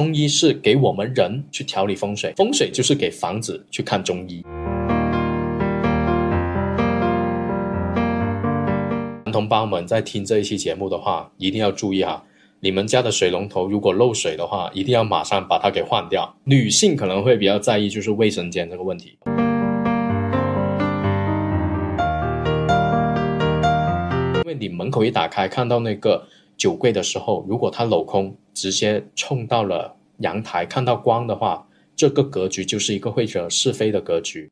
中医是给我们人去调理风水，风水就是给房子去看中医。男同胞们在听这一期节目的话，一定要注意哈，你们家的水龙头如果漏水的话，一定要马上把它给换掉。女性可能会比较在意就是卫生间这个问题。因为你门口一打开看到那个酒柜的时候，如果它镂空，直接冲到了阳台，看到光的话，这个格局就是一个会惹是非的格局。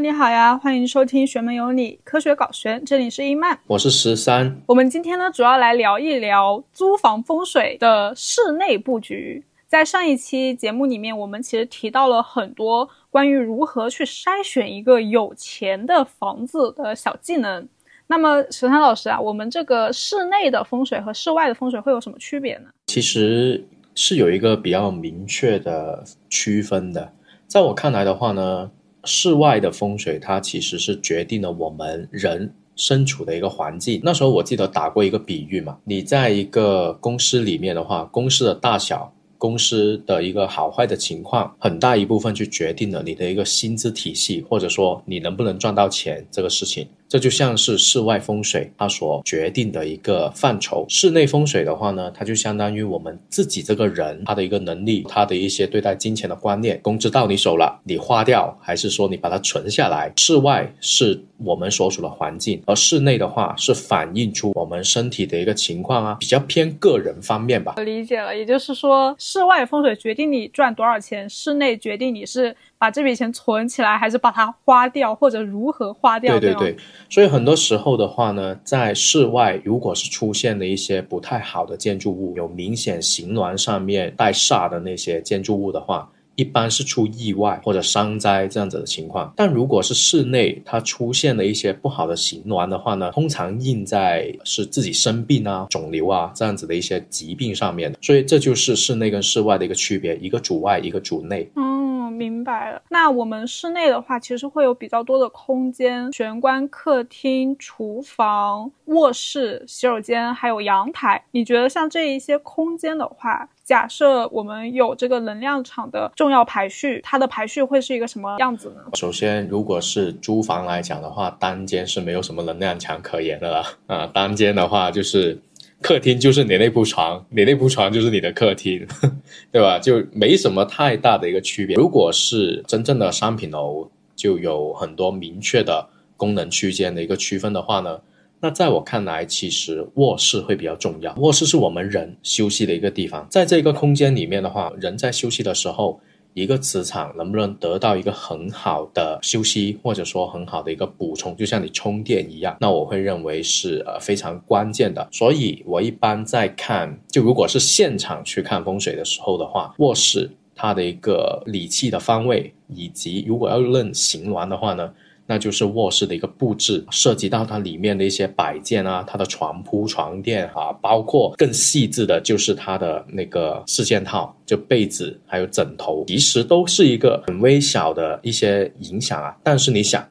你好呀，欢迎收听《学门有你》，科学搞玄，这里是伊曼，我是十三。我们今天呢，主要来聊一聊租房风水的室内布局。在上一期节目里面，我们其实提到了很多关于如何去筛选一个有钱的房子的小技能。那么，十三老师啊，我们这个室内的风水和室外的风水会有什么区别呢？其实是有一个比较明确的区分的。在我看来的话呢。室外的风水，它其实是决定了我们人身处的一个环境。那时候我记得打过一个比喻嘛，你在一个公司里面的话，公司的大小。公司的一个好坏的情况，很大一部分去决定了你的一个薪资体系，或者说你能不能赚到钱这个事情。这就像是室外风水它所决定的一个范畴。室内风水的话呢，它就相当于我们自己这个人他的一个能力，他的一些对待金钱的观念。工资到你手了，你花掉，还是说你把它存下来？室外是我们所处的环境，而室内的话是反映出我们身体的一个情况啊，比较偏个人方面吧。我理解了，也就是说。室外风水决定你赚多少钱，室内决定你是把这笔钱存起来，还是把它花掉，或者如何花掉。对对对，所以很多时候的话呢，在室外如果是出现了一些不太好的建筑物，有明显形峦上面带煞的那些建筑物的话。一般是出意外或者伤灾这样子的情况，但如果是室内它出现了一些不好的形峦的话呢，通常印在是自己生病啊、肿瘤啊这样子的一些疾病上面，所以这就是室内跟室外的一个区别，一个主外，一个主内。嗯，明白了。那我们室内的话，其实会有比较多的空间，玄关、客厅、厨房、卧室、洗手间，还有阳台。你觉得像这一些空间的话？假设我们有这个能量场的重要排序，它的排序会是一个什么样子呢？首先，如果是租房来讲的话，单间是没有什么能量场可言的了啊。单间的话，就是客厅就是你那铺床，你那铺床就是你的客厅，对吧？就没什么太大的一个区别。如果是真正的商品楼，就有很多明确的功能区间的一个区分的话呢？那在我看来，其实卧室会比较重要。卧室是我们人休息的一个地方，在这个空间里面的话，人在休息的时候，一个磁场能不能得到一个很好的休息，或者说很好的一个补充，就像你充电一样，那我会认为是呃非常关键的。所以我一般在看，就如果是现场去看风水的时候的话，卧室它的一个理气的方位，以及如果要论行峦的话呢？那就是卧室的一个布置，涉及到它里面的一些摆件啊，它的床铺、床垫啊，包括更细致的，就是它的那个四件套，就被子还有枕头，其实都是一个很微小的一些影响啊。但是你想，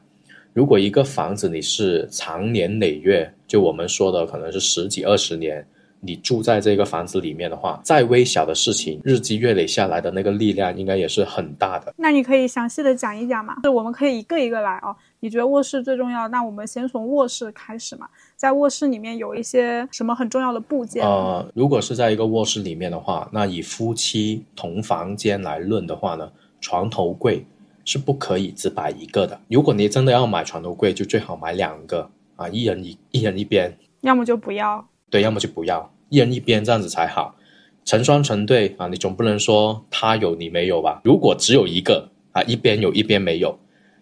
如果一个房子你是长年累月，就我们说的可能是十几二十年。你住在这个房子里面的话，再微小的事情，日积月累下来的那个力量，应该也是很大的。那你可以详细的讲一讲吗？就我们可以一个一个来啊。你觉得卧室最重要？那我们先从卧室开始嘛。在卧室里面有一些什么很重要的部件？呃，如果是在一个卧室里面的话，那以夫妻同房间来论的话呢，床头柜是不可以只摆一个的。如果你真的要买床头柜，就最好买两个啊，一人一一人一边，要么就不要。对，要么就不要，一人一边这样子才好，成双成对啊，你总不能说他有你没有吧？如果只有一个啊，一边有一边没有，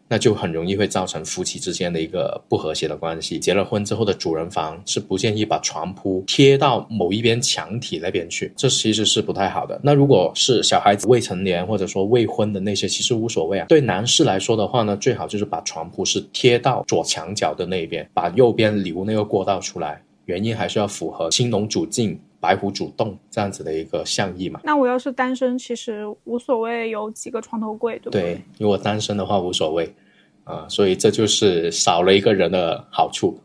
那就很容易会造成夫妻之间的一个不和谐的关系。结了婚之后的主人房是不建议把床铺贴到某一边墙体那边去，这其实是不太好的。那如果是小孩子未成年或者说未婚的那些，其实无所谓啊。对男士来说的话呢，最好就是把床铺是贴到左墙角的那一边，把右边留那个过道出来。原因还是要符合青龙主静，白虎主动这样子的一个象意嘛。那我要是单身，其实无所谓有几个床头柜，对不对？对，如果单身的话无所谓，啊，所以这就是少了一个人的好处。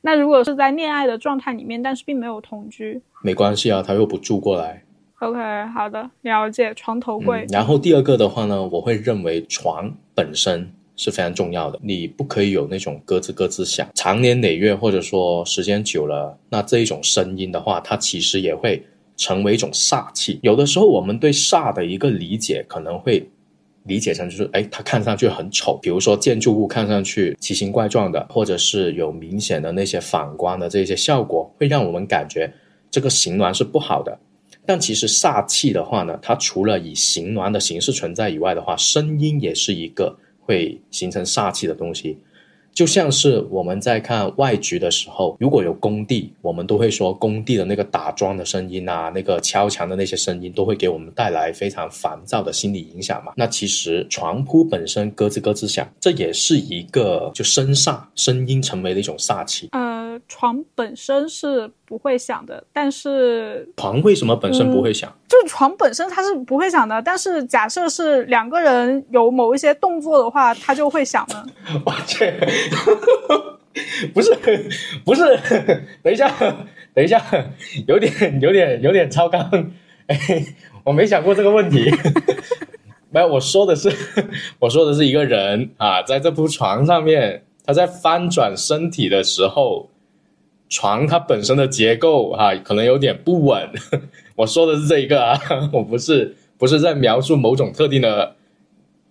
那如果是在恋爱的状态里面，但是并没有同居，没关系啊，他又不住过来。OK，好的，了解。床头柜，嗯。然后第二个的话呢，我会认为床本身是非常重要的，你不可以有那种咯吱咯吱响，长年累月或者说时间久了，那这一种声音的话，它其实也会成为一种煞气。有的时候我们对煞的一个理解可能会。理解成就是，哎，它看上去很丑，比如说建筑物看上去奇形怪状的，或者是有明显的那些反光的这些效果，会让我们感觉这个形峦是不好的。但其实煞气的话呢，它除了以形峦的形式存在以外的话，声音也是一个会形成煞气的东西。就像是我们在看外局的时候，如果有工地，我们都会说工地的那个打桩的声音啊，那个敲墙的那些声音，都会给我们带来非常烦躁的心理影响嘛。那其实床铺本身咯吱咯吱响，这也是一个就声煞，声音成为了一种煞气。呃，床本身是不会响的，但是床为什么本身不会响？就是床本身它是不会响的，但是假设是两个人有某一些动作的话，它就会响的。我去，不是不是，等一下等一下，有点有点有点超纲，哎，我没想过这个问题。没有，我说的是我说的是一个人啊，在这铺床上面，他在翻转身体的时候。床它本身的结构哈，可能有点不稳。我说的是这一个啊，我不是不是在描述某种特定的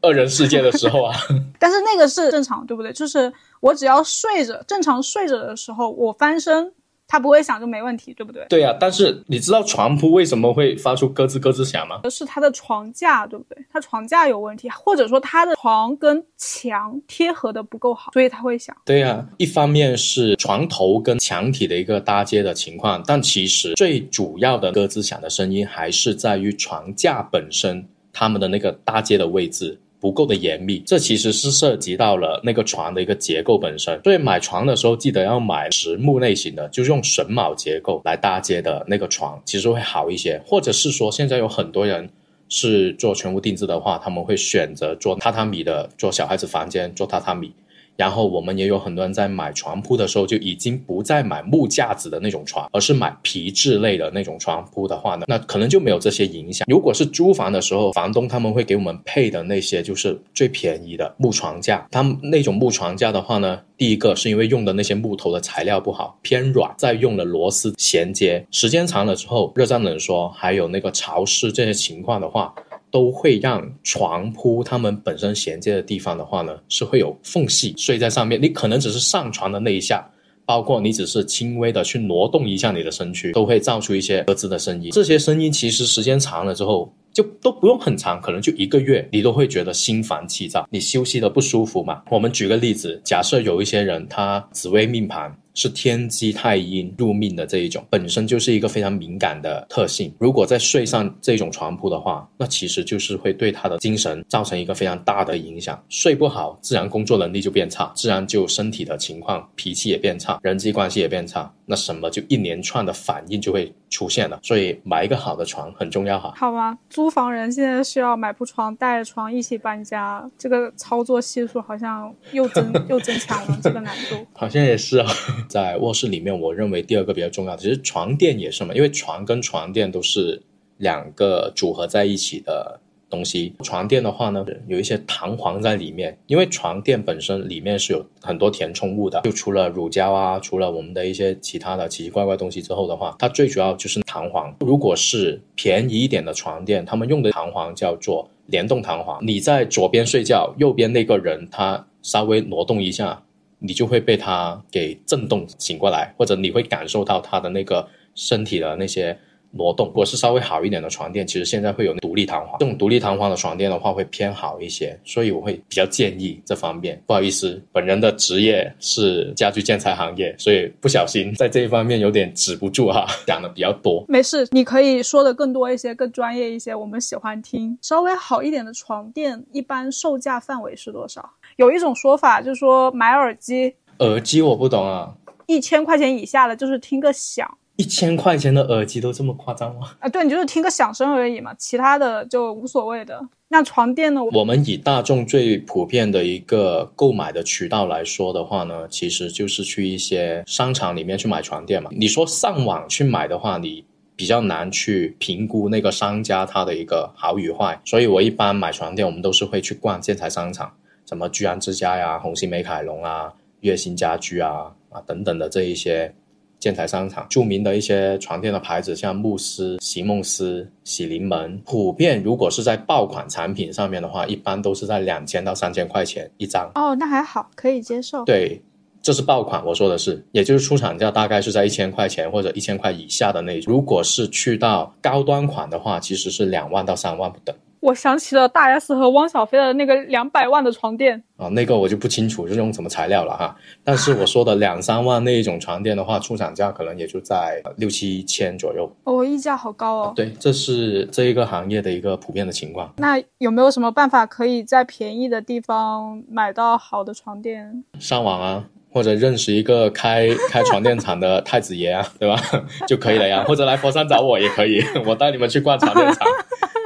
二人世界的时候啊。但是那个是正常，对不对？就是我只要睡着，正常睡着的时候，我翻身，它不会响就没问题，对不对？对呀、啊，但是你知道床铺为什么会发出咯吱咯吱响吗？是它的床架，对不对？它床架有问题，或者说它的床跟墙贴合的不够好，所以它会响。对呀、啊，一方面是床头跟墙体的一个搭接的情况，但其实最主要的咯吱响的声音还是在于床架本身，它们的那个搭接的位置。不够的严密，这其实是涉及到了那个床的一个结构本身。所以买床的时候，记得要买实木类型的，就是用榫卯结构来搭接的那个床，其实会好一些。或者是说，现在有很多人是做全屋定制的话，他们会选择做榻榻米的，做小孩子房间做榻榻米。然后我们也有很多人在买床铺的时候就已经不再买木架子的那种床，而是买皮质类的那种床铺的话呢，那可能就没有这些影响。如果是租房的时候，房东他们会给我们配的那些就是最便宜的木床架，他们那种木床架的话呢，第一个是因为用的那些木头的材料不好，偏软，再用了螺丝衔接，时间长了之后，热胀冷缩，还有那个潮湿这些情况的话。都会让床铺它们本身衔接的地方的话呢，是会有缝隙，睡在上面。你可能只是上床的那一下，包括你只是轻微的去挪动一下你的身躯，都会造出一些咯吱的声音。这些声音其实时间长了之后，就都不用很长，可能就一个月，你都会觉得心烦气躁，你休息的不舒服嘛。我们举个例子，假设有一些人他紫微命盘。是天机太阴入命的这一种，本身就是一个非常敏感的特性。如果再睡上这种床铺的话，那其实就是会对他的精神造成一个非常大的影响。睡不好，自然工作能力就变差，自然就身体的情况、脾气也变差，人际关系也变差。那什么就一连串的反应就会出现了。所以买一个好的床很重要哈。好吧，租房人现在需要买铺床，带着床一起搬家，这个操作系数好像又增 又增强了这个难度。好像也是啊。在卧室里面，我认为第二个比较重要的，其实床垫也是嘛，因为床跟床垫都是两个组合在一起的东西。床垫的话呢，有一些弹簧在里面，因为床垫本身里面是有很多填充物的，就除了乳胶啊，除了我们的一些其他的奇奇怪怪东西之后的话，它最主要就是弹簧。如果是便宜一点的床垫，他们用的弹簧叫做联动弹簧，你在左边睡觉，右边那个人他稍微挪动一下。你就会被它给震动醒过来，或者你会感受到它的那个身体的那些挪动。如果是稍微好一点的床垫，其实现在会有独立弹簧，这种独立弹簧的床垫的话会偏好一些，所以我会比较建议这方面。不好意思，本人的职业是家居建材行业，所以不小心在这一方面有点止不住哈，讲的比较多。没事，你可以说的更多一些，更专业一些，我们喜欢听。稍微好一点的床垫，一般售价范围是多少？有一种说法就是说买耳机，耳机我不懂啊，一千块钱以下的就是听个响，一千块钱的耳机都这么夸张吗？啊，对你就是听个响声而已嘛，其他的就无所谓的。那床垫呢？我们以大众最普遍的一个购买的渠道来说的话呢，其实就是去一些商场里面去买床垫嘛。你说上网去买的话，你比较难去评估那个商家他的一个好与坏。所以我一般买床垫，我们都是会去逛建材商场，什么居安之家呀、红星美凯龙啊、月星家居啊啊等等的这一些。建材商场著名的一些床垫的牌子，像慕斯、席梦思、喜临门，普遍如果是在爆款产品上面的话，一般都是在两千到三千块钱一张。哦，那还好，可以接受。对，这是爆款，我说的是，也就是出厂价大概是在一千块钱或者一千块以下的那种。如果是去到高端款的话，其实是两万到三万不等。我想起了大 S 和汪小菲的那个两百万的床垫啊，那个我就不清楚是用什么材料了哈。但是我说的两三万那一种床垫的话，出厂价可能也就在六七千左右。哦，溢价好高哦。对，这是这一个行业的一个普遍的情况。那有没有什么办法可以在便宜的地方买到好的床垫？上网啊。或者认识一个开开床垫厂的太子爷啊，对吧？就可以了呀。或者来佛山找我也可以，我带你们去逛床垫厂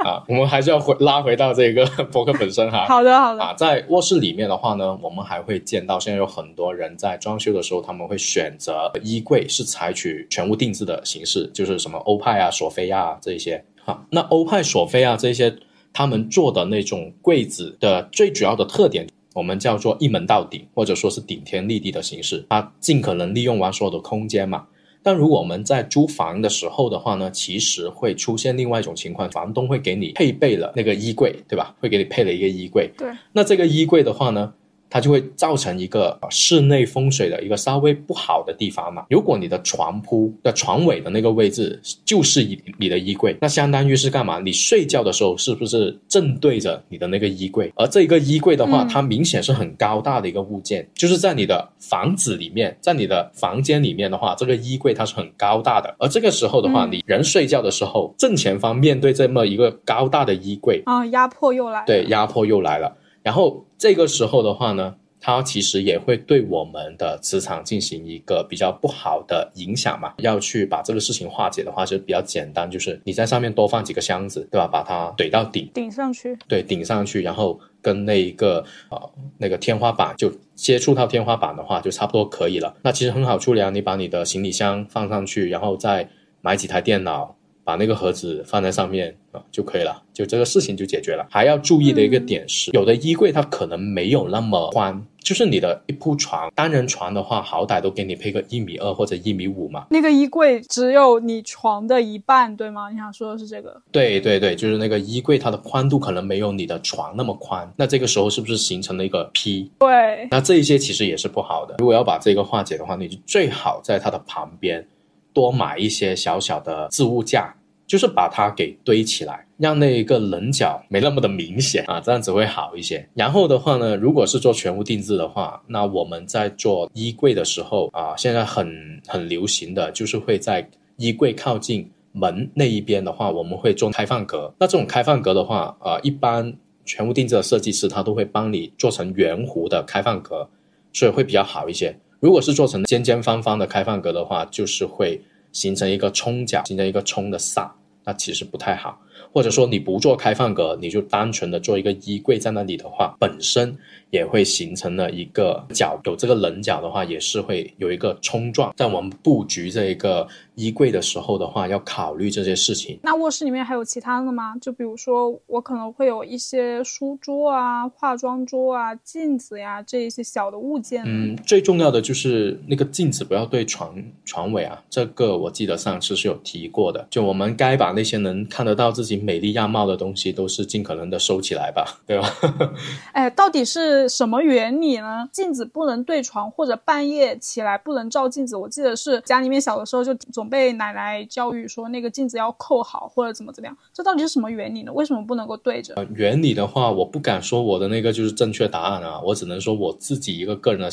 啊。我们还是要回拉回到这个 博客本身哈。好的，好的。啊，在卧室里面的话呢，我们还会见到现在有很多人在装修的时候，他们会选择衣柜是采取全屋定制的形式，就是什么欧派啊、索菲亚啊这一些。哈，那欧派、索菲亚这些他们做的那种柜子的最主要的特点。我们叫做一门到顶，或者说是顶天立地的形式，它尽可能利用完所有的空间嘛。但如果我们在租房的时候的话呢，其实会出现另外一种情况，房东会给你配备了那个衣柜，对吧？会给你配了一个衣柜。对。那这个衣柜的话呢？它就会造成一个室内风水的一个稍微不好的地方嘛。如果你的床铺的床尾的那个位置就是你的衣柜，那相当于是干嘛？你睡觉的时候是不是正对着你的那个衣柜？而这个衣柜的话，它明显是很高大的一个物件，就是在你的房子里面，在你的房间里面的话，这个衣柜它是很高大的。而这个时候的话，你人睡觉的时候，正前方面对这么一个高大的衣柜啊，压迫又来，对，压迫又来了。然后这个时候的话呢，它其实也会对我们的磁场进行一个比较不好的影响嘛。要去把这个事情化解的话，就比较简单，就是你在上面多放几个箱子，对吧？把它怼到顶，顶上去，对，顶上去，然后跟那一个呃那个天花板就接触到天花板的话，就差不多可以了。那其实很好处理啊，你把你的行李箱放上去，然后再买几台电脑。把那个盒子放在上面啊就可以了，就这个事情就解决了。还要注意的一个点是，有的衣柜它可能没有那么宽，就是你的一铺床，单人床的话，好歹都给你配个一米二或者一米五嘛。那个衣柜只有你床的一半，对吗？你想说的是这个？对对对，就是那个衣柜，它的宽度可能没有你的床那么宽。那这个时候是不是形成了一个 P？对。那这一些其实也是不好的。如果要把这个化解的话，你就最好在它的旁边多买一些小小的置物架。就是把它给堆起来，让那一个棱角没那么的明显啊，这样子会好一些。然后的话呢，如果是做全屋定制的话，那我们在做衣柜的时候啊，现在很很流行的就是会在衣柜靠近门那一边的话，我们会做开放格。那这种开放格的话，呃，一般全屋定制的设计师他都会帮你做成圆弧的开放格，所以会比较好一些。如果是做成尖尖方方的开放格的话，就是会形成一个冲角，形成一个冲的煞。那其实不太好，或者说你不做开放格，你就单纯的做一个衣柜在那里的话，本身也会形成了一个角，有这个棱角的话，也是会有一个冲撞。在我们布局这一个。衣柜的时候的话，要考虑这些事情。那卧室里面还有其他的吗？就比如说，我可能会有一些书桌啊、化妆桌啊、镜子呀这一些小的物件。嗯，最重要的就是那个镜子不要对床床尾啊。这个我记得上次是有提过的。就我们该把那些能看得到自己美丽样貌的东西，都是尽可能的收起来吧，对吧？哎，到底是什么原理呢？镜子不能对床，或者半夜起来不能照镜子。我记得是家里面小的时候就总。被奶奶教育说那个镜子要扣好或者怎么怎么样，这到底是什么原理呢？为什么不能够对着？原理的话，我不敢说我的那个就是正确答案啊，我只能说我自己一个个人的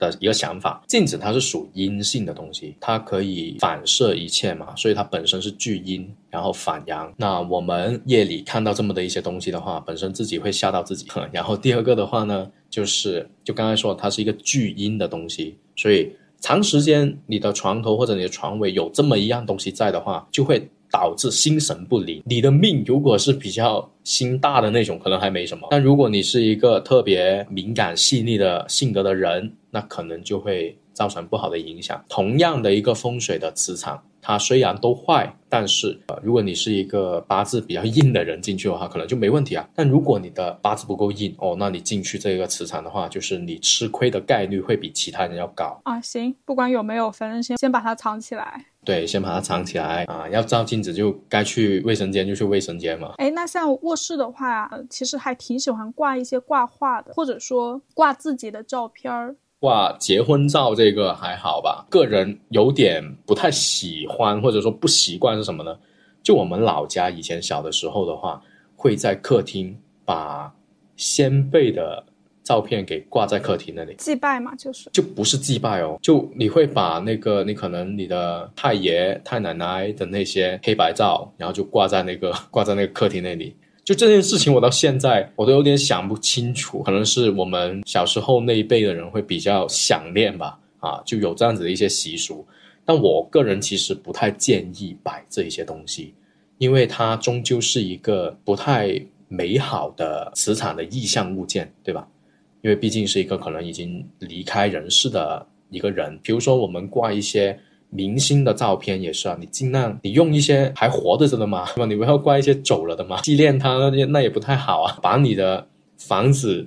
的一个想法。镜子它是属阴性的东西，它可以反射一切嘛，所以它本身是聚阴，然后反阳。那我们夜里看到这么的一些东西的话，本身自己会吓到自己。然后第二个的话呢，就是就刚才说它是一个聚阴的东西，所以。长时间你的床头或者你的床尾有这么一样东西在的话，就会导致心神不宁。你的命如果是比较心大的那种，可能还没什么；但如果你是一个特别敏感细腻的性格的人，那可能就会造成不好的影响。同样的一个风水的磁场。它虽然都坏，但是呃，如果你是一个八字比较硬的人进去的话，可能就没问题啊。但如果你的八字不够硬哦，那你进去这个磁场的话，就是你吃亏的概率会比其他人要高啊。行，不管有没有，反正先先把它藏起来。对，先把它藏起来啊。要照镜子就该去卫生间就去卫生间嘛。哎，那像卧室的话，其实还挺喜欢挂一些挂画的，或者说挂自己的照片儿。挂结婚照这个还好吧，个人有点不太喜欢或者说不习惯是什么呢？就我们老家以前小的时候的话，会在客厅把先辈的照片给挂在客厅那里祭拜嘛，就是就不是祭拜哦，就你会把那个你可能你的太爷太奶奶的那些黑白照，然后就挂在那个 挂在那个客厅那里。就这件事情，我到现在我都有点想不清楚，可能是我们小时候那一辈的人会比较想念吧，啊，就有这样子的一些习俗。但我个人其实不太建议摆这一些东西，因为它终究是一个不太美好的磁场的意象物件，对吧？因为毕竟是一个可能已经离开人世的一个人，比如说我们挂一些。明星的照片也是啊，你尽量你用一些还活着的嘛，对吧？你不要挂一些走了的嘛，纪念他那那也不太好啊。把你的房子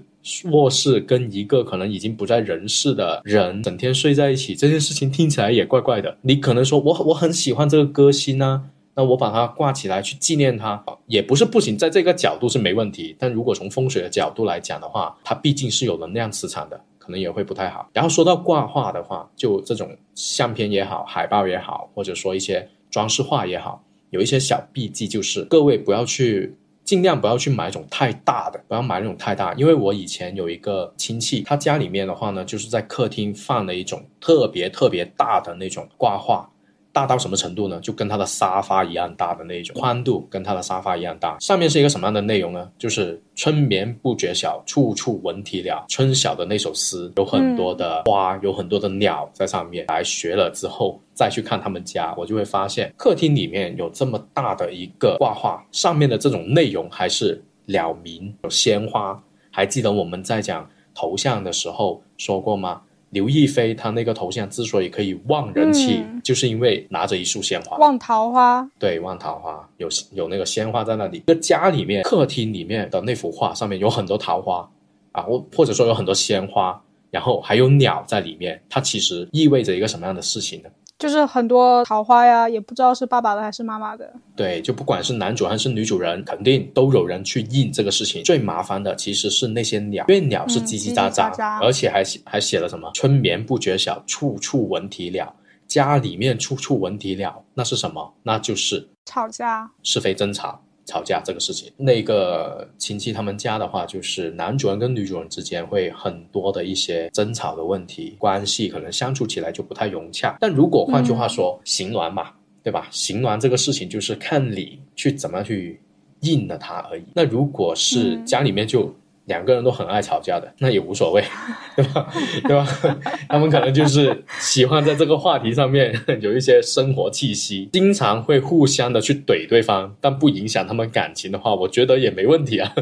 卧室跟一个可能已经不在人世的人整天睡在一起，这件事情听起来也怪怪的。你可能说我我很喜欢这个歌星啊，那我把它挂起来去纪念它，也不是不行，在这个角度是没问题。但如果从风水的角度来讲的话，它毕竟是有能量磁场的。可能也会不太好。然后说到挂画的话，就这种相片也好，海报也好，或者说一些装饰画也好，有一些小笔记，就是各位不要去，尽量不要去买那种太大的，不要买那种太大。因为我以前有一个亲戚，他家里面的话呢，就是在客厅放了一种特别特别大的那种挂画。大到什么程度呢？就跟他的沙发一样大的那种宽度，跟他的沙发一样大。上面是一个什么样的内容呢？就是“春眠不觉晓，处处闻啼鸟”。春晓的那首诗，有很多的花，有很多的鸟在上面。来学了之后，再去看他们家，我就会发现客厅里面有这么大的一个挂画，上面的这种内容还是鸟鸣，有鲜花。还记得我们在讲头像的时候说过吗？刘亦菲她那个头像之所以可以旺人气，就是因为拿着一束鲜花，旺桃花。对，旺桃花，有有那个鲜花在那里。个家里面客厅里面的那幅画上面有很多桃花啊，或或者说有很多鲜花，然后还有鸟在里面，它其实意味着一个什么样的事情呢？就是很多桃花呀，也不知道是爸爸的还是妈妈的。对，就不管是男主还是女主人，肯定都有人去印这个事情。最麻烦的其实是那些鸟，因为鸟是叽叽喳喳，而且还写还写了什么“春眠不觉晓，处处闻啼鸟”。家里面处处闻啼鸟，那是什么？那就是吵架，是非争吵。吵架这个事情，那个亲戚他们家的话，就是男主人跟女主人之间会很多的一些争吵的问题，关系可能相处起来就不太融洽。但如果换句话说，行鸾嘛，对吧？行鸾这个事情就是看你去怎么去应了他而已。那如果是家里面就。两个人都很爱吵架的，那也无所谓，对吧？对吧？他们可能就是喜欢在这个话题上面 有一些生活气息，经常会互相的去怼对方，但不影响他们感情的话，我觉得也没问题啊。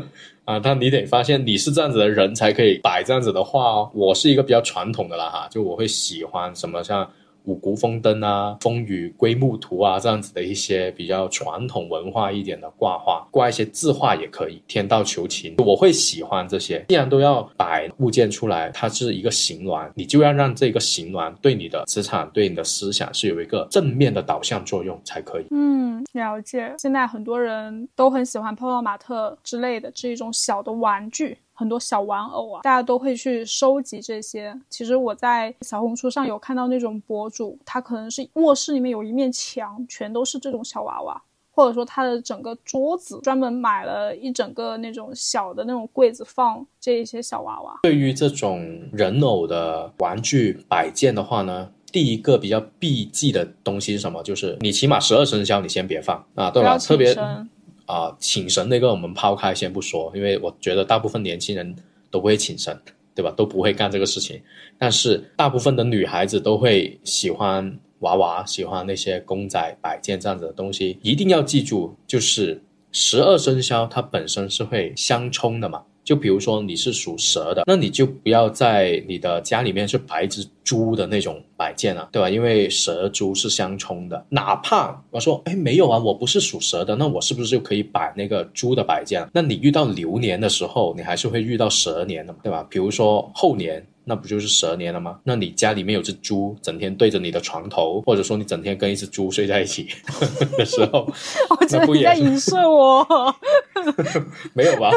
啊，但你得发现你是这样子的人才可以摆这样子的话哦。我是一个比较传统的啦哈，就我会喜欢什么像。五谷丰登啊，风雨归木图啊，这样子的一些比较传统文化一点的挂画，挂一些字画也可以。天道求情，我会喜欢这些。既然都要摆物件出来，它是一个形峦，你就要让这个形峦对你的磁场、对你的思想是有一个正面的导向作用才可以。嗯，了解。现在很多人都很喜欢泡泡玛特之类的这一种小的玩具。很多小玩偶啊，大家都会去收集这些。其实我在小红书上有看到那种博主，他可能是卧室里面有一面墙，全都是这种小娃娃，或者说他的整个桌子专门买了一整个那种小的那种柜子放这一些小娃娃。对于这种人偶的玩具摆件的话呢，第一个比较避忌的东西是什么？就是你起码十二生肖你先别放啊，对吧？特别。啊，请神那个我们抛开先不说，因为我觉得大部分年轻人都不会请神对吧？都不会干这个事情。但是大部分的女孩子都会喜欢娃娃，喜欢那些公仔摆件这样子的东西。一定要记住，就是十二生肖它本身是会相冲的嘛。就比如说你是属蛇的，那你就不要在你的家里面去摆只猪的那种摆件了，对吧？因为蛇猪是相冲的。哪怕我说，哎，没有啊，我不是属蛇的，那我是不是就可以摆那个猪的摆件？那你遇到流年的时候，你还是会遇到蛇年的嘛，对吧？比如说后年。那不就是蛇年了吗？那你家里面有只猪，整天对着你的床头，或者说你整天跟一只猪睡在一起 的时候，我觉得你在影射我，没有吧？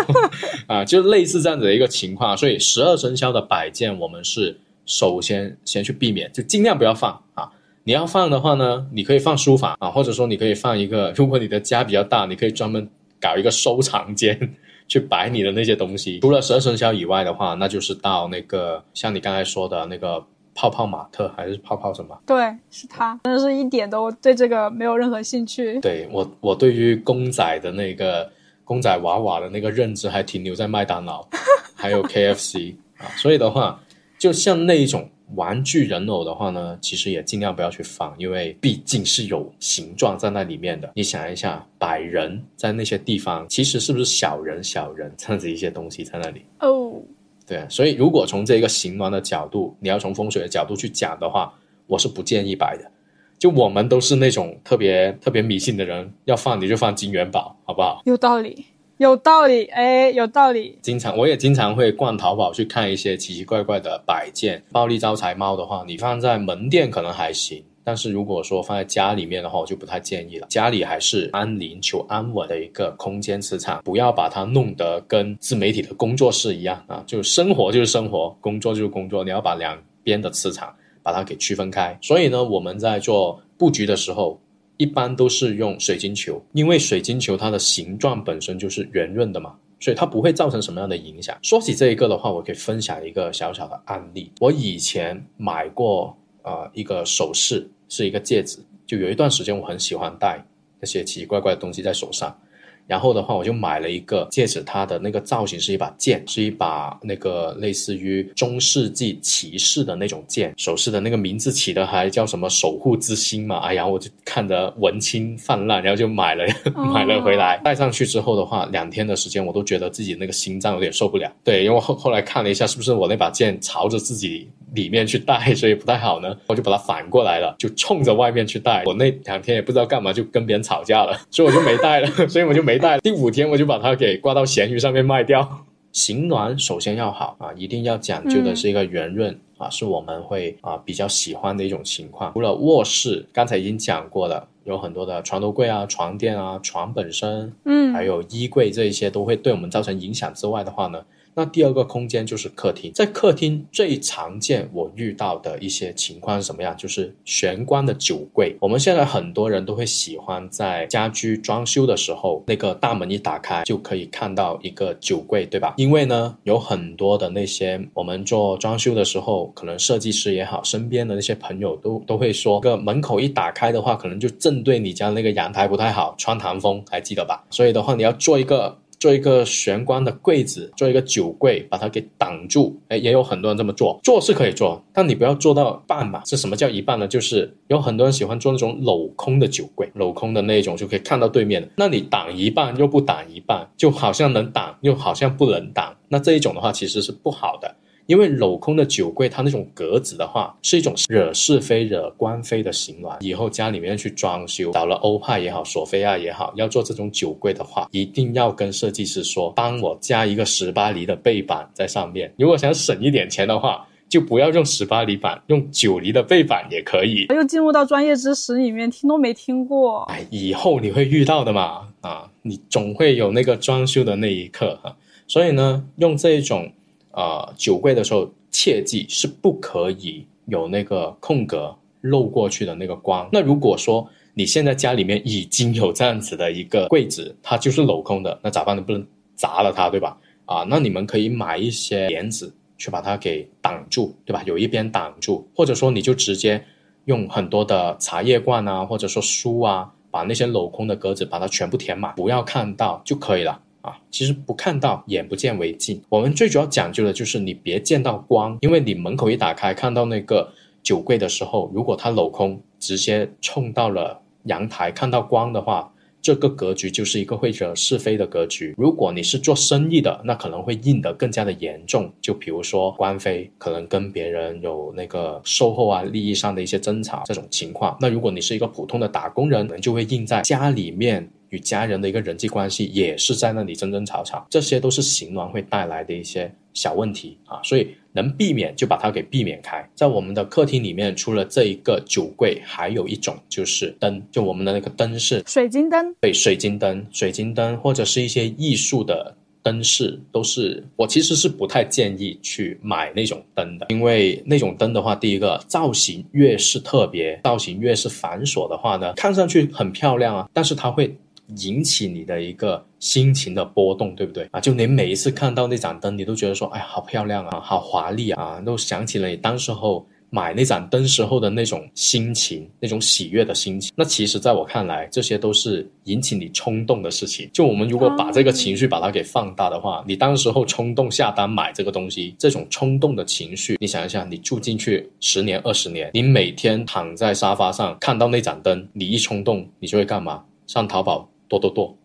啊，就类似这样子的一个情况。所以十二生肖的摆件，我们是首先先去避免，就尽量不要放啊。你要放的话呢，你可以放书房啊，或者说你可以放一个，如果你的家比较大，你可以专门搞一个收藏间。去摆你的那些东西，除了十二生肖以外的话，那就是到那个像你刚才说的那个泡泡玛特还是泡泡什么？对，是他，真的是一点都对这个没有任何兴趣。对我，我对于公仔的那个公仔娃娃的那个认知还停留在麦当劳，还有 KFC 啊，所以的话，就像那一种。玩具人偶的话呢，其实也尽量不要去放，因为毕竟是有形状在那里面的。你想一下，摆人在那些地方，其实是不是小人小人这样子一些东西在那里？哦，对，所以如果从这个形峦的角度，你要从风水的角度去讲的话，我是不建议摆的。就我们都是那种特别特别迷信的人，要放你就放金元宝，好不好？有道理。有道理，哎，有道理。经常我也经常会逛淘宝去看一些奇奇怪怪的摆件。暴力招财猫的话，你放在门店可能还行，但是如果说放在家里面的话，我就不太建议了。家里还是安宁、求安稳的一个空间磁场，不要把它弄得跟自媒体的工作室一样啊！就生活就是生活，工作就是工作，你要把两边的磁场把它给区分开。所以呢，我们在做布局的时候。一般都是用水晶球，因为水晶球它的形状本身就是圆润的嘛，所以它不会造成什么样的影响。说起这一个的话，我可以分享一个小小的案例。我以前买过呃一个首饰，是一个戒指，就有一段时间我很喜欢戴那些奇奇怪怪的东西在手上。然后的话，我就买了一个戒指，它的那个造型是一把剑，是一把那个类似于中世纪骑士的那种剑。首饰的那个名字起的还叫什么“守护之心”嘛？哎呀，我就看着文青泛滥，然后就买了，买了回来。戴上去之后的话，两天的时间我都觉得自己那个心脏有点受不了。对，因为后后来看了一下，是不是我那把剑朝着自己里面去戴，所以不太好呢？我就把它反过来了，就冲着外面去戴。我那两天也不知道干嘛，就跟别人吵架了，所以我就没戴了，所以我就没。没戴，第五天我就把它给挂到闲鱼上面卖掉。形暖首先要好啊，一定要讲究的是一个圆润啊，是我们会啊比较喜欢的一种情况。除了卧室，刚才已经讲过了，有很多的床头柜啊、床垫啊、床本身，嗯，还有衣柜这一些都会对我们造成影响之外的话呢。那第二个空间就是客厅，在客厅最常见我遇到的一些情况是什么样？就是玄关的酒柜。我们现在很多人都会喜欢在家居装修的时候，那个大门一打开就可以看到一个酒柜，对吧？因为呢，有很多的那些我们做装修的时候，可能设计师也好，身边的那些朋友都都会说，个门口一打开的话，可能就正对你家那个阳台不太好，穿堂风，还记得吧？所以的话，你要做一个。做一个玄关的柜子，做一个酒柜，把它给挡住。哎，也有很多人这么做，做是可以做，但你不要做到半吧。是什么叫一半呢？就是有很多人喜欢做那种镂空的酒柜，镂空的那种就可以看到对面。那你挡一半又不挡一半，就好像能挡又好像不能挡。那这一种的话其实是不好的。因为镂空的酒柜，它那种格子的话，是一种惹是非、惹官非的行为。以后家里面去装修，找了欧派也好，索菲亚也好，要做这种酒柜的话，一定要跟设计师说，帮我加一个十八厘的背板在上面。如果想省一点钱的话，就不要用十八厘板，用九厘的背板也可以。又进入到专业知识里面，听都没听过。哎，以后你会遇到的嘛？啊，你总会有那个装修的那一刻哈。所以呢，用这一种。呃，酒柜的时候，切记是不可以有那个空格漏过去的那个光。那如果说你现在家里面已经有这样子的一个柜子，它就是镂空的，那咋办呢？不能砸了它，对吧？啊，那你们可以买一些帘子去把它给挡住，对吧？有一边挡住，或者说你就直接用很多的茶叶罐啊，或者说书啊，把那些镂空的格子把它全部填满，不要看到就可以了。啊，其实不看到眼不见为净。我们最主要讲究的就是你别见到光，因为你门口一打开看到那个酒柜的时候，如果它镂空，直接冲到了阳台看到光的话。这个格局就是一个会惹是非的格局。如果你是做生意的，那可能会印得更加的严重。就比如说官非，可能跟别人有那个售后啊、利益上的一些争吵这种情况。那如果你是一个普通的打工人，可能就会印在家里面。与家人的一个人际关系也是在那里争争吵吵，这些都是行鸾会带来的一些小问题啊，所以能避免就把它给避免开。在我们的客厅里面，除了这一个酒柜，还有一种就是灯，就我们的那个灯是水晶灯，对，水晶灯、水晶灯或者是一些艺术的灯饰，都是我其实是不太建议去买那种灯的，因为那种灯的话，第一个造型越是特别，造型越是繁琐的话呢，看上去很漂亮啊，但是它会。引起你的一个心情的波动，对不对啊？就你每一次看到那盏灯，你都觉得说，哎，好漂亮啊，好华丽啊，都想起了你当时候买那盏灯时候的那种心情，那种喜悦的心情。那其实，在我看来，这些都是引起你冲动的事情。就我们如果把这个情绪把它给放大的话，你当时候冲动下单买这个东西，这种冲动的情绪，你想一想，你住进去十年、二十年，你每天躺在沙发上看到那盏灯，你一冲动，你就会干嘛？上淘宝。多多多，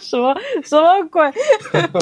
什么什么鬼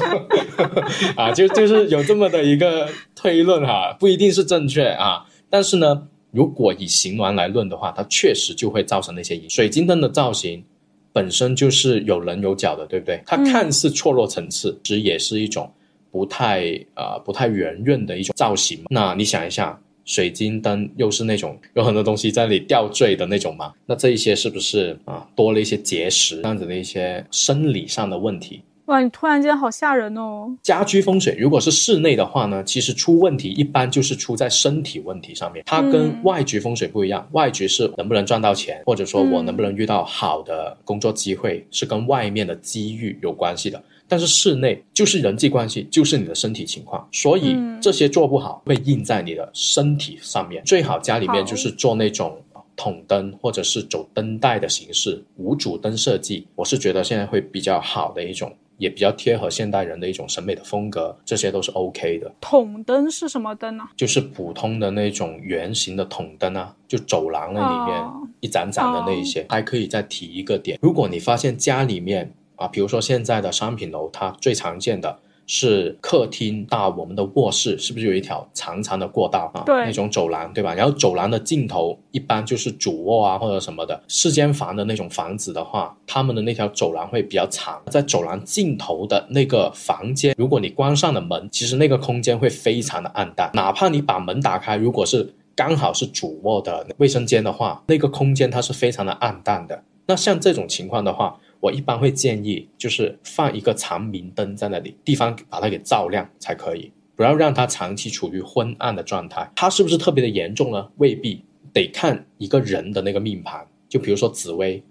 啊？就就是有这么的一个推论哈，不一定是正确啊。但是呢，如果以形峦来论的话，它确实就会造成那些影。水晶灯的造型本身就是有棱有角的，对不对？它看似错落层次，其实也是一种不太啊不太圆润的一种造型。那你想一下。水晶灯又是那种有很多东西在那里吊坠的那种嘛？那这一些是不是啊多了一些结石这样子的一些生理上的问题？哇，你突然间好吓人哦！家居风水如果是室内的话呢，其实出问题一般就是出在身体问题上面。它跟外局风水不一样，外局是能不能赚到钱，或者说我能不能遇到好的工作机会，是跟外面的机遇有关系的。但是室内就是人际关系，就是你的身体情况，所以这些做不好会印在你的身体上面。最好家里面就是做那种筒灯，或者是走灯带的形式，无主灯设计。我是觉得现在会比较好的一种，也比较贴合现代人的一种审美的风格，这些都是 OK 的。筒灯是什么灯呢？就是普通的那种圆形的筒灯啊，就走廊那里面一盏盏的那一些。还可以再提一个点，如果你发现家里面。啊，比如说现在的商品楼，它最常见的是客厅到我们的卧室，是不是有一条长长的过道啊？对，那种走廊，对吧？然后走廊的尽头一般就是主卧啊，或者什么的四间房的那种房子的话，他们的那条走廊会比较长。在走廊尽头的那个房间，如果你关上了门，其实那个空间会非常的暗淡。哪怕你把门打开，如果是刚好是主卧的卫生间的话，那个空间它是非常的暗淡的。那像这种情况的话，我一般会建议，就是放一个长明灯在那里，地方把它给照亮才可以，不要让它长期处于昏暗的状态。它是不是特别的严重呢？未必，得看一个人的那个命盘。就比如说紫薇，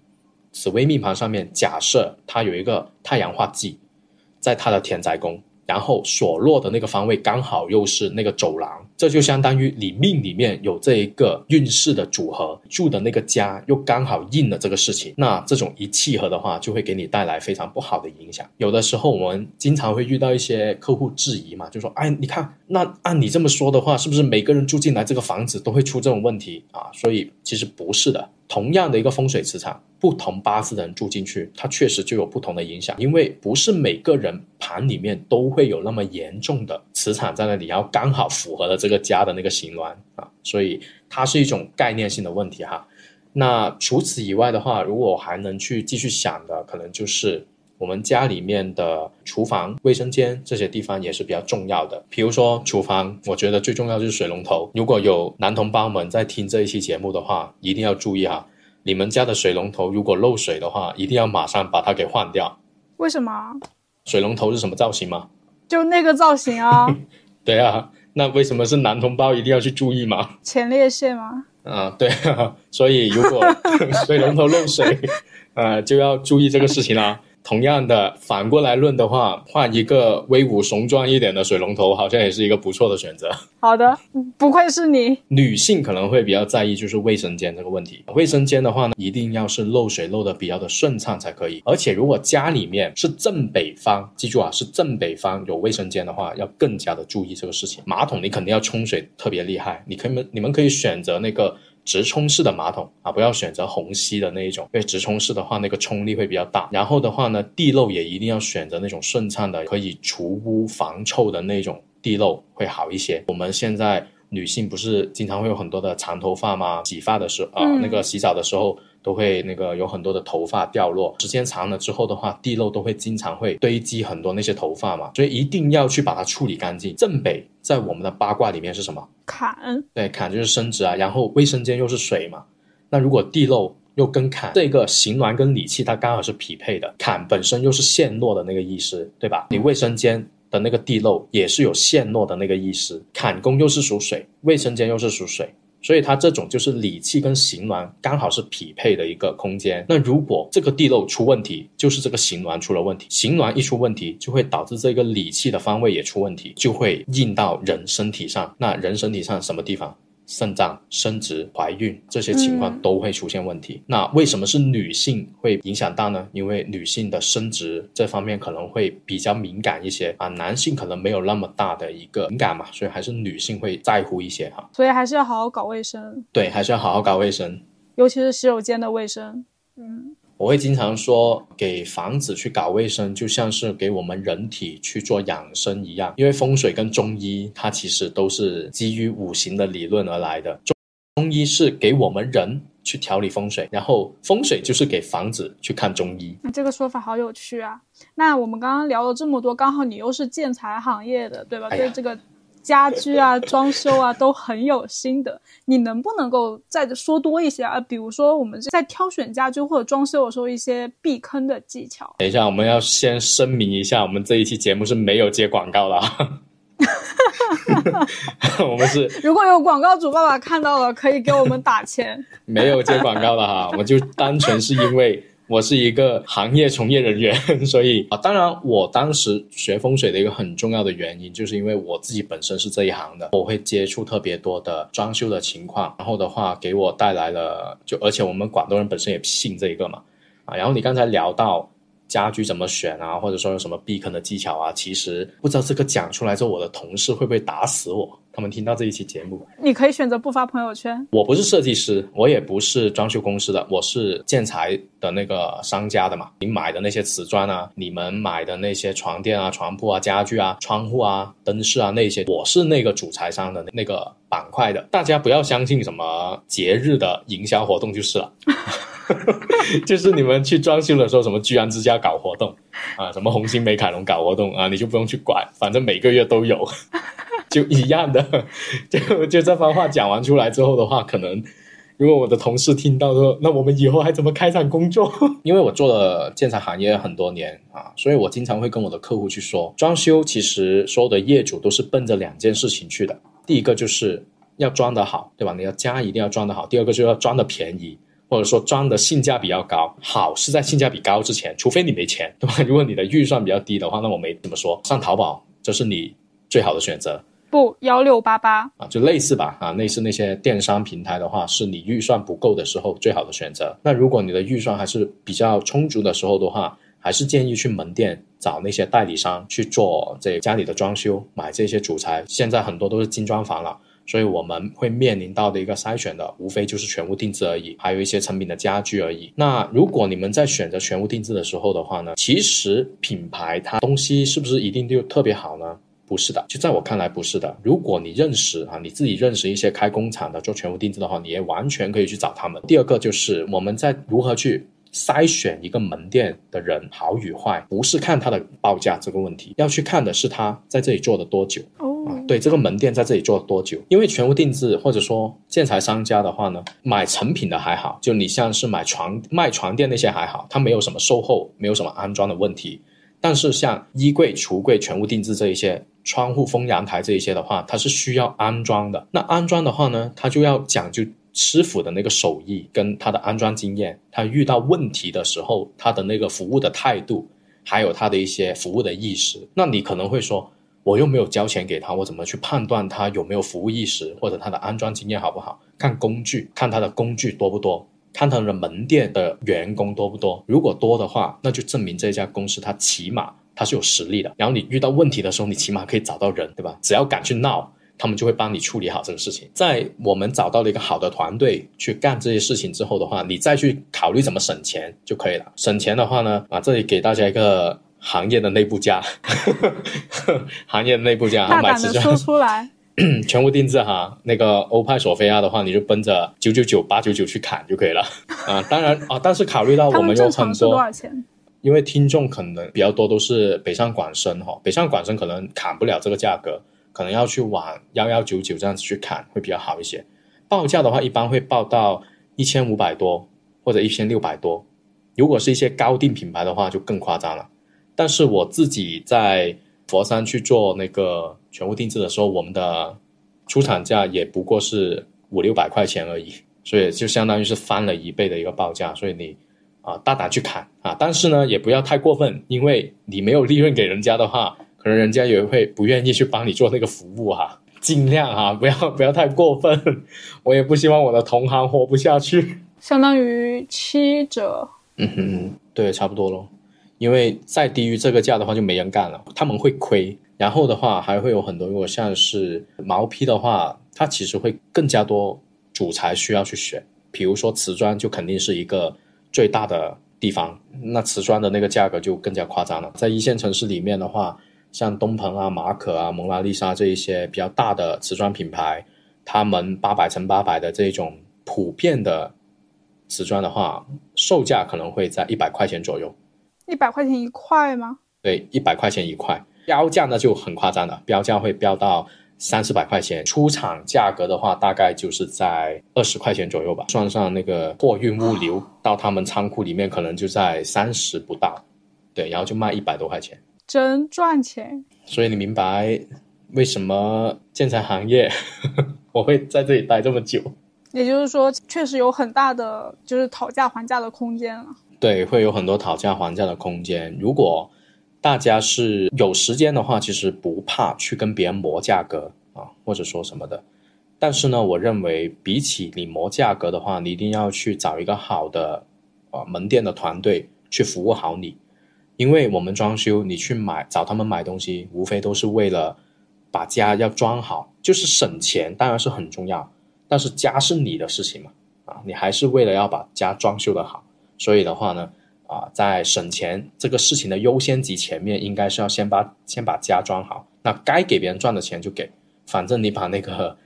紫薇命盘上面，假设它有一个太阳化忌，在它的田宅宫。然后所落的那个方位刚好又是那个走廊，这就相当于你命里面有这一个运势的组合，住的那个家又刚好应了这个事情。那这种一契合的话，就会给你带来非常不好的影响。有的时候我们经常会遇到一些客户质疑嘛，就说：“哎，你看，那按你这么说的话，是不是每个人住进来这个房子都会出这种问题啊？”所以其实不是的。同样的一个风水磁场，不同八字的人住进去，它确实就有不同的影响。因为不是每个人盘里面都会有那么严重的磁场在那里，然后刚好符合了这个家的那个形峦啊，所以它是一种概念性的问题哈。那除此以外的话，如果还能去继续想的，可能就是我们家里面的厨房、卫生间这些地方也是比较重要的。比如说厨房，我觉得最重要就是水龙头。如果有男同胞们在听这一期节目的话，一定要注意哈。你们家的水龙头如果漏水的话，一定要马上把它给换掉。为什么？水龙头是什么造型吗？就那个造型啊。对啊，那为什么是男同胞一定要去注意吗？前列腺吗？啊，对啊，所以如果 水龙头漏水，呃，就要注意这个事情啦。同样的，反过来论的话，换一个威武雄壮一点的水龙头，好像也是一个不错的选择。好的，不愧是你。女性可能会比较在意就是卫生间这个问题。卫生间的话呢，一定要是漏水漏的比较的顺畅才可以。而且如果家里面是正北方，记住啊，是正北方有卫生间的话，要更加的注意这个事情。马桶你肯定要冲水特别厉害，你可以你们可以选择那个。直冲式的马桶啊，不要选择虹吸的那一种，因为直冲式的话，那个冲力会比较大。然后的话呢，地漏也一定要选择那种顺畅的，可以除污防臭的那种地漏会好一些。我们现在女性不是经常会有很多的长头发吗？洗发的时候啊，那个洗澡的时候。都会那个有很多的头发掉落，时间长了之后的话，地漏都会经常会堆积很多那些头发嘛，所以一定要去把它处理干净。正北在我们的八卦里面是什么？坎。对，坎就是生殖啊，然后卫生间又是水嘛，那如果地漏又跟坎这个形峦跟理气它刚好是匹配的，坎本身又是陷落的那个意思，对吧？你卫生间的那个地漏也是有陷落的那个意思，坎宫又是属水，卫生间又是属水。所以它这种就是理气跟形峦刚好是匹配的一个空间。那如果这个地漏出问题，就是这个形峦出了问题。形峦一出问题，就会导致这个理气的方位也出问题，就会印到人身体上。那人身体上什么地方？肾脏、生殖、怀孕这些情况都会出现问题。那为什么是女性会影响到呢？因为女性的生殖这方面可能会比较敏感一些啊，男性可能没有那么大的一个敏感嘛，所以还是女性会在乎一些哈。所以还是要好好搞卫生。对，还是要好好搞卫生，尤其是洗手间的卫生。嗯。我会经常说，给房子去搞卫生，就像是给我们人体去做养生一样。因为风水跟中医，它其实都是基于五行的理论而来的。中中医是给我们人去调理风水，然后风水就是给房子去看中医。这个说法好有趣啊！那我们刚刚聊了这么多，刚好你又是建材行业的，对吧？对这个。家居啊，装修啊，都很有心得。你能不能够再说多一些啊？比如说我们在挑选家居或者装修的时候，一些避坑的技巧。等一下，我们要先声明一下，我们这一期节目是没有接广告的。我们是如果有广告主爸爸看到了，可以给我们打钱。没有接广告的哈，我就单纯是因为。我是一个行业从业人员，所以啊，当然我当时学风水的一个很重要的原因，就是因为我自己本身是这一行的，我会接触特别多的装修的情况，然后的话给我带来了，就而且我们广东人本身也信这一个嘛，啊，然后你刚才聊到。家居怎么选啊，或者说有什么避坑的技巧啊？其实不知道这个讲出来之后，我的同事会不会打死我？他们听到这一期节目，你可以选择不发朋友圈。我不是设计师，我也不是装修公司的，我是建材的那个商家的嘛。你买的那些瓷砖啊，你们买的那些床垫啊、床铺啊、家具啊、窗户啊、灯饰啊那些，我是那个主材商的那个板块的。大家不要相信什么节日的营销活动就是了。就是你们去装修的时候，什么居安之家搞活动啊，什么红星美凯龙搞活动啊，你就不用去管，反正每个月都有，就一样的。就就这番话讲完出来之后的话，可能如果我的同事听到说，那我们以后还怎么开展工作？因为我做了建材行业很多年啊，所以我经常会跟我的客户去说，装修其实所有的业主都是奔着两件事情去的，第一个就是要装得好，对吧？你要家一定要装得好，第二个就要装的便宜。或者说装的性价比要高，好是在性价比高之前，除非你没钱，对吧？如果你的预算比较低的话，那我没怎么说，上淘宝这是你最好的选择。不幺六八八啊，就类似吧啊，类似那些电商平台的话，是你预算不够的时候最好的选择。那如果你的预算还是比较充足的时候的话，还是建议去门店找那些代理商去做这家里的装修，买这些主材。现在很多都是精装房了。所以我们会面临到的一个筛选的，无非就是全屋定制而已，还有一些成品的家具而已。那如果你们在选择全屋定制的时候的话呢，其实品牌它东西是不是一定就特别好呢？不是的，就在我看来不是的。如果你认识啊，你自己认识一些开工厂的做全屋定制的话，你也完全可以去找他们。第二个就是我们在如何去筛选一个门店的人好与坏，不是看他的报价这个问题，要去看的是他在这里做了多久。对这个门店在这里做了多久？因为全屋定制或者说建材商家的话呢，买成品的还好，就你像是买床卖床垫那些还好，它没有什么售后，没有什么安装的问题。但是像衣柜、橱柜全屋定制这一些，窗户、封阳台这一些的话，它是需要安装的。那安装的话呢，它就要讲究。师傅的那个手艺跟他的安装经验，他遇到问题的时候，他的那个服务的态度，还有他的一些服务的意识，那你可能会说，我又没有交钱给他，我怎么去判断他有没有服务意识，或者他的安装经验好不好？看工具，看他的工具多不多，看他的门店的员工多不多。如果多的话，那就证明这家公司它起码它是有实力的。然后你遇到问题的时候，你起码可以找到人，对吧？只要敢去闹。他们就会帮你处理好这个事情。在我们找到了一个好的团队去干这些事情之后的话，你再去考虑怎么省钱就可以了。省钱的话呢，啊，这里给大家一个行业的内部价，行业的内部价，大胆的说出来，全部定制哈。那个欧派索菲亚的话，你就奔着九九九八九九去砍就可以了啊。当然啊，但是考虑到我们有很多，因为听众可能比较多都是北上广深哈，北上广深可能砍不了这个价格。可能要去往幺幺九九这样子去砍会比较好一些，报价的话一般会报到一千五百多或者一千六百多，如果是一些高定品牌的话就更夸张了。但是我自己在佛山去做那个全屋定制的时候，我们的出厂价也不过是五六百块钱而已，所以就相当于是翻了一倍的一个报价。所以你啊大胆去砍啊，但是呢也不要太过分，因为你没有利润给人家的话。可能人家也会不愿意去帮你做那个服务哈，尽量哈，不要 不要太过分，我也不希望我的同行活不下去。相当于七折。嗯哼，对，差不多咯。因为再低于这个价的话就没人干了，他们会亏。然后的话还会有很多，如果像是毛坯的话，它其实会更加多主材需要去选。比如说瓷砖就肯定是一个最大的地方，那瓷砖的那个价格就更加夸张了。在一线城市里面的话。像东鹏啊、马可啊、蒙娜丽莎这一些比较大的瓷砖品牌，他们八百乘八百的这种普遍的瓷砖的话，售价可能会在一百块钱左右。一百块钱一块吗？对，一百块钱一块。标价呢就很夸张了，标价会标到三四百块钱。出厂价格的话，大概就是在二十块钱左右吧。算上那个货运物流到他们仓库里面，可能就在三十不到。对，然后就卖一百多块钱。真赚钱，所以你明白为什么建材行业 我会在这里待这么久？也就是说，确实有很大的就是讨价还价的空间了。对，会有很多讨价还价的空间。如果大家是有时间的话，其实不怕去跟别人磨价格啊，或者说什么的。但是呢，我认为比起你磨价格的话，你一定要去找一个好的啊门店的团队去服务好你。因为我们装修，你去买找他们买东西，无非都是为了把家要装好，就是省钱，当然是很重要。但是家是你的事情嘛，啊，你还是为了要把家装修的好。所以的话呢，啊，在省钱这个事情的优先级前面，应该是要先把先把家装好。那该给别人赚的钱就给，反正你把那个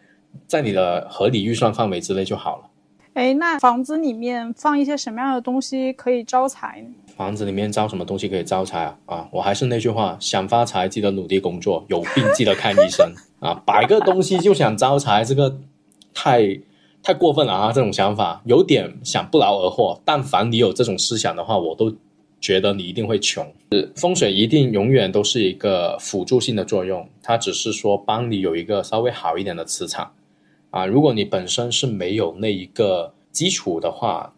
在你的合理预算范围之内就好了。哎，那房子里面放一些什么样的东西可以招财呢？房子里面招什么东西可以招财啊？啊，我还是那句话，想发财记得努力工作，有病记得看医生 啊！摆个东西就想招财，这个太太过分了啊！这种想法有点想不劳而获。但凡你有这种思想的话，我都觉得你一定会穷。风水一定永远都是一个辅助性的作用，它只是说帮你有一个稍微好一点的磁场。啊，如果你本身是没有那一个基础的话，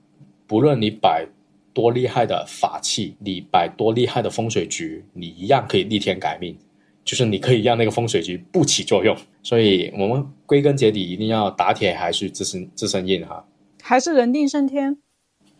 不论你摆多厉害的法器，你摆多厉害的风水局，你一样可以逆天改命，就是你可以让那个风水局不起作用。所以，我们归根结底一定要打铁还是自身自身硬哈，还是人定胜天。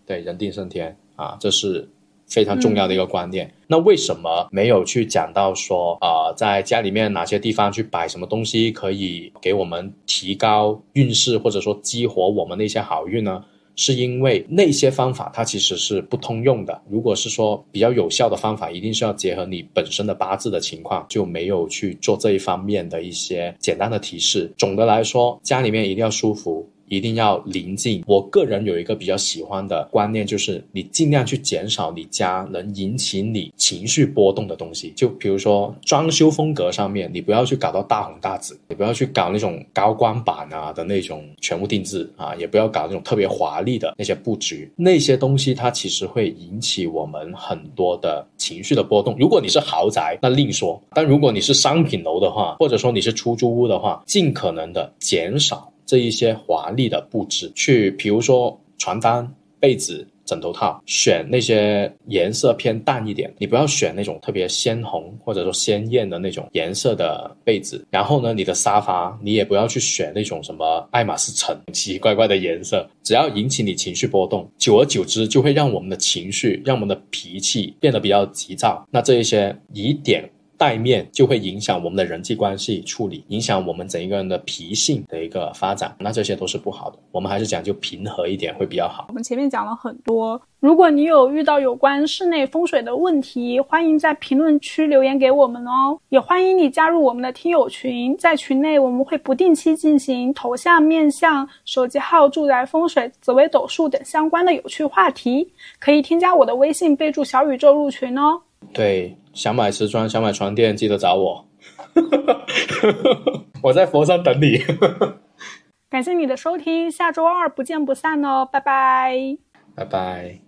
对，人定胜天啊，这是。非常重要的一个观念。那为什么没有去讲到说啊，在家里面哪些地方去摆什么东西可以给我们提高运势，或者说激活我们的一些好运呢？是因为那些方法它其实是不通用的。如果是说比较有效的方法，一定是要结合你本身的八字的情况，就没有去做这一方面的一些简单的提示。总的来说，家里面一定要舒服。一定要宁静。我个人有一个比较喜欢的观念，就是你尽量去减少你家能引起你情绪波动的东西。就比如说装修风格上面，你不要去搞到大红大紫，你不要去搞那种高光版啊的那种全部定制啊，也不要搞那种特别华丽的那些布局。那些东西它其实会引起我们很多的情绪的波动。如果你是豪宅，那另说；但如果你是商品楼的话，或者说你是出租屋的话，尽可能的减少。这一些华丽的布置，去比如说床单、被子。枕头套选那些颜色偏淡一点，你不要选那种特别鲜红或者说鲜艳的那种颜色的被子。然后呢，你的沙发你也不要去选那种什么爱马仕橙奇奇怪怪的颜色，只要引起你情绪波动，久而久之就会让我们的情绪、让我们的脾气变得比较急躁。那这一些疑点。带面就会影响我们的人际关系处理，影响我们整一个人的脾性的一个发展，那这些都是不好的。我们还是讲究平和一点会比较好。我们前面讲了很多，如果你有遇到有关室内风水的问题，欢迎在评论区留言给我们哦。也欢迎你加入我们的听友群，在群内我们会不定期进行头像、面相、手机号、住宅风水、紫微斗数等相关的有趣话题，可以添加我的微信，备注小宇宙入群哦。对。想买瓷砖，想买床垫，记得找我。我在佛山等你。感谢你的收听，下周二不见不散哦，拜拜。拜拜。